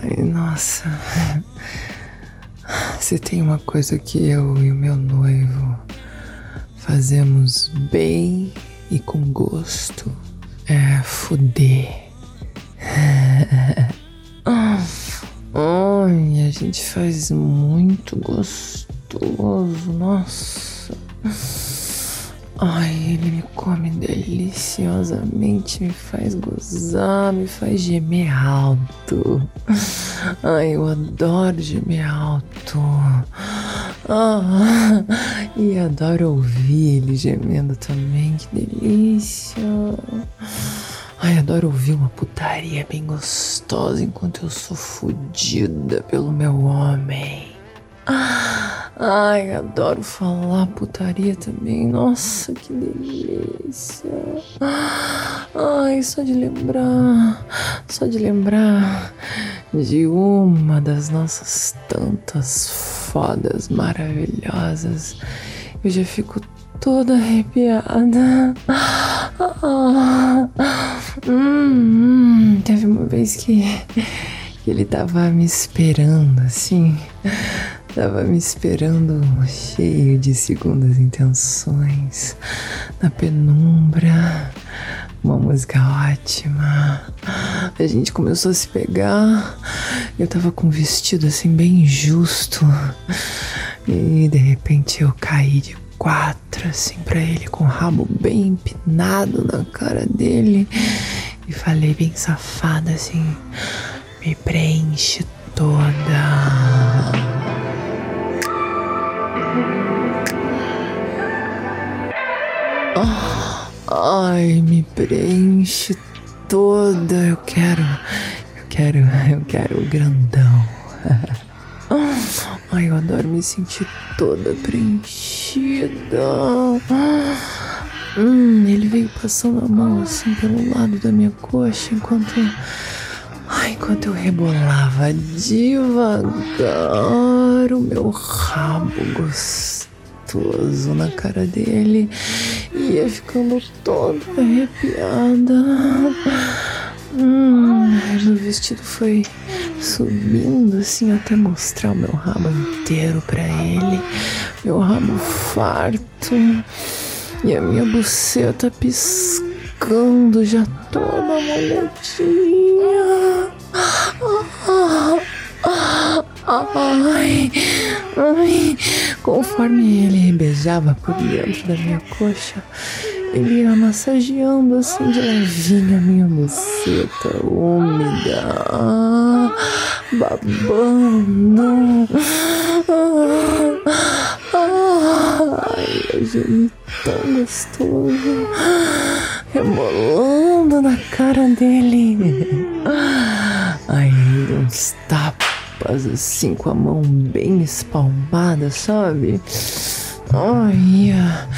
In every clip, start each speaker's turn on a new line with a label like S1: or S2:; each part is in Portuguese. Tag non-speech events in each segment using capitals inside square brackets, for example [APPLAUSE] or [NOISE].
S1: Ai, nossa. [LAUGHS] Se tem uma coisa que eu e o meu noivo fazemos bem e com gosto, é fuder. [LAUGHS] Ai, a gente faz muito gostoso, nossa. Ai, ele me come deliciosamente, me faz gozar, me faz gemer alto. Ai, eu adoro gemer alto. Ah, e adoro ouvir ele gemendo também, que delícia. Ai, adoro ouvir uma putaria bem gostosa enquanto eu sou fodida pelo meu homem. Ai, adoro falar putaria também. Nossa, que delícia. Ai, só de lembrar, só de lembrar de uma das nossas tantas fodas maravilhosas, eu já fico toda arrepiada. hum, hum, teve uma vez que, que ele tava me esperando assim Tava me esperando cheio de segundas intenções, na penumbra, uma música ótima. A gente começou a se pegar. Eu tava com um vestido assim bem justo. E de repente eu caí de quatro assim para ele com o rabo bem empinado na cara dele e falei bem safada assim: "Me preenche toda". Ai, me preenche toda. Eu quero, eu quero, eu quero o grandão. [LAUGHS] Ai, eu adoro me sentir toda preenchida. Hum, ele veio passando a mão assim pelo lado da minha coxa enquanto. Ai, enquanto eu rebolava devagar o meu rabo gostoso na cara dele ia ficando toda arrepiada. Hum, meu vestido foi subindo assim até mostrar o meu rabo inteiro para ele, meu rabo farto e a minha buceta piscando já toda molhadinha. Ai, ai, conforme ele beijava por dentro da minha coxa, ele ia massageando assim de levinho a minha buceta úmida, babando. Ai, eu gemi tão gostoso, rebolando na cara dele. Ai, uns tapas assim, com a mão bem espalmada, sabe? Ai, ia,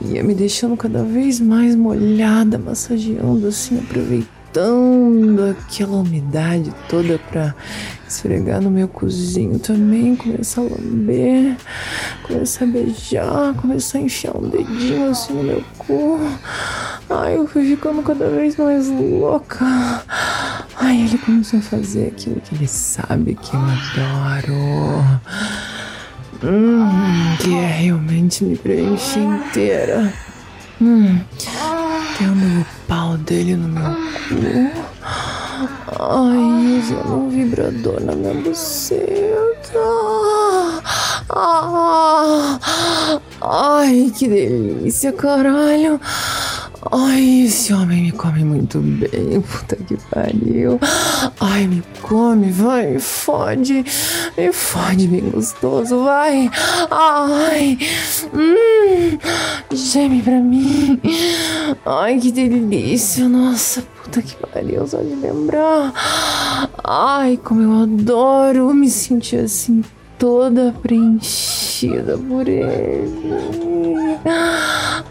S1: ia me deixando cada vez mais molhada, massageando assim, aproveitando aquela umidade toda pra esfregar no meu cozinho também, começar a lamber, começar a beijar, começar a enfiar um dedinho assim no meu cu. Ai, eu fui ficando cada vez mais louca. Ai, ele começou a fazer aquilo que ele sabe que eu adoro. Hum, que é realmente me preencher inteira. Hum, tendo o pau dele no meu cu. Ai, usando um vibrador na minha buceta. Ah, ai, que delícia, caralho. Ai, esse homem me come muito bem. Puta que pariu. Ai, me come, vai, me fode. Me fode bem gostoso, vai. Ai. Hum. Geme pra mim. Ai, que delícia. Nossa, puta que pariu, só de lembrar. Ai, como eu adoro me sentir assim toda preenchida por ele.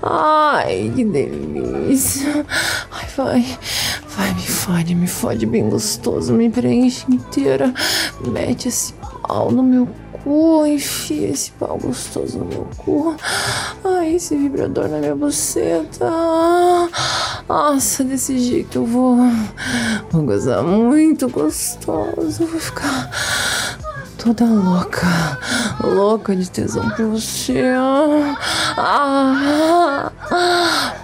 S1: Ai, que delícia. Ai, vai. Vai, me fode, me fode bem gostoso. Me preenche inteira. Mete esse pau no meu cu. Enfia esse pau gostoso no meu cu. Ai, esse vibrador na minha buceta. Nossa, desse jeito eu vou. Vou gozar muito gostoso. Vou ficar toda louca, louca de tesão por você. Ah,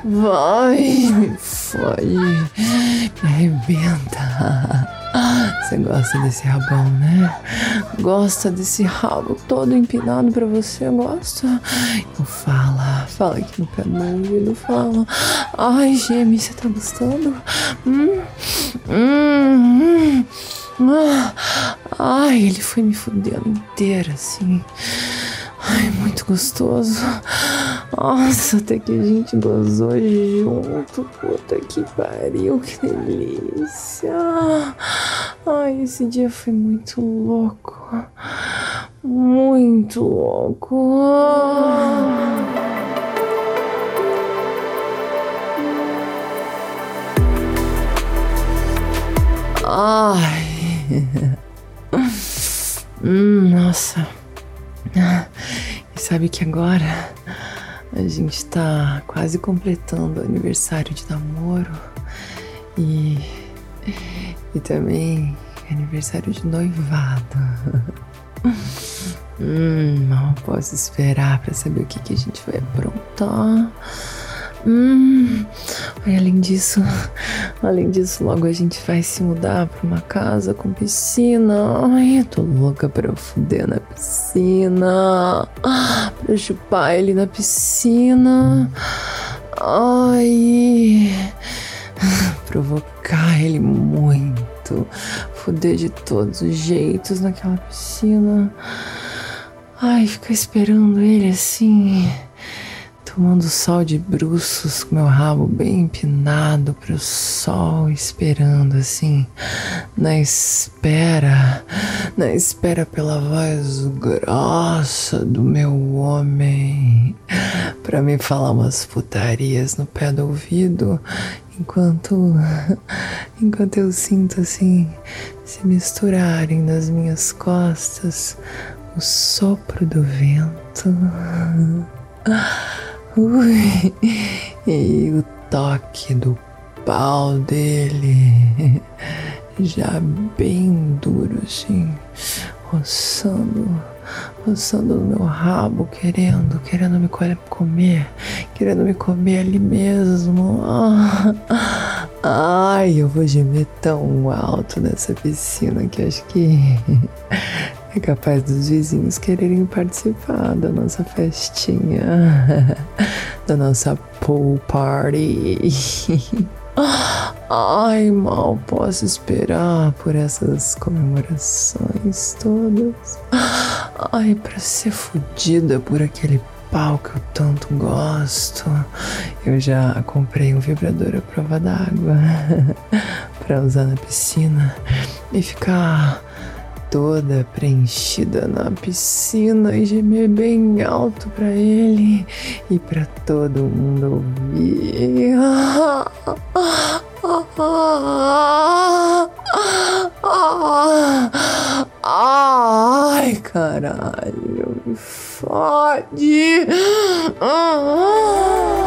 S1: vai, me fode, me arrebenta. Você gosta desse rabão, né? Gosta desse rabo todo empinado pra você? Gosta? Então fala, fala aqui no pé do meu ouvido, fala. Ai, geme, você tá gostando? Hum, hum, hum. Ah, ai, ele foi me fudendo inteira, assim. Ai, muito gostoso. Nossa, até que a gente gozou junto. Puta que pariu, que delícia. Ai, esse dia foi muito louco. Muito louco. Ai. Nossa. E sabe que agora a gente tá quase completando o aniversário de namoro e, e também aniversário de noivado. [LAUGHS] hum, mal posso esperar para saber o que, que a gente vai aprontar. Hum, e além disso, [LAUGHS] além disso, logo a gente vai se mudar para uma casa com piscina. Ai, eu tô louca pra fuder na piscina. Pra chupar ele na piscina. Ai, [LAUGHS] provocar ele muito. Fuder de todos os jeitos naquela piscina. Ai, ficar esperando ele assim tomando sol de bruços com meu rabo bem empinado para o sol, esperando assim, na espera, na espera pela voz grossa do meu homem para me falar umas putarias no pé do ouvido, enquanto [LAUGHS] enquanto eu sinto assim se misturarem nas minhas costas o sopro do vento. [LAUGHS] [LAUGHS] E o toque do pau dele. [LAUGHS] Já bem duro assim, roçando, roçando no meu rabo, querendo, querendo me comer, querendo me comer ali mesmo. [LAUGHS] Ai, eu vou gemer tão alto nessa piscina que acho que é capaz dos vizinhos quererem participar da nossa festinha, [LAUGHS] da nossa pool party. [LAUGHS] Ai, mal posso esperar por essas comemorações todas. Ai, pra ser fodida por aquele pau que eu tanto gosto. Eu já comprei um vibrador à prova d'água [LAUGHS] pra usar na piscina e ficar toda preenchida na piscina e gemer bem alto para ele e para todo mundo ouvir. Ai, caralho, me fode. Se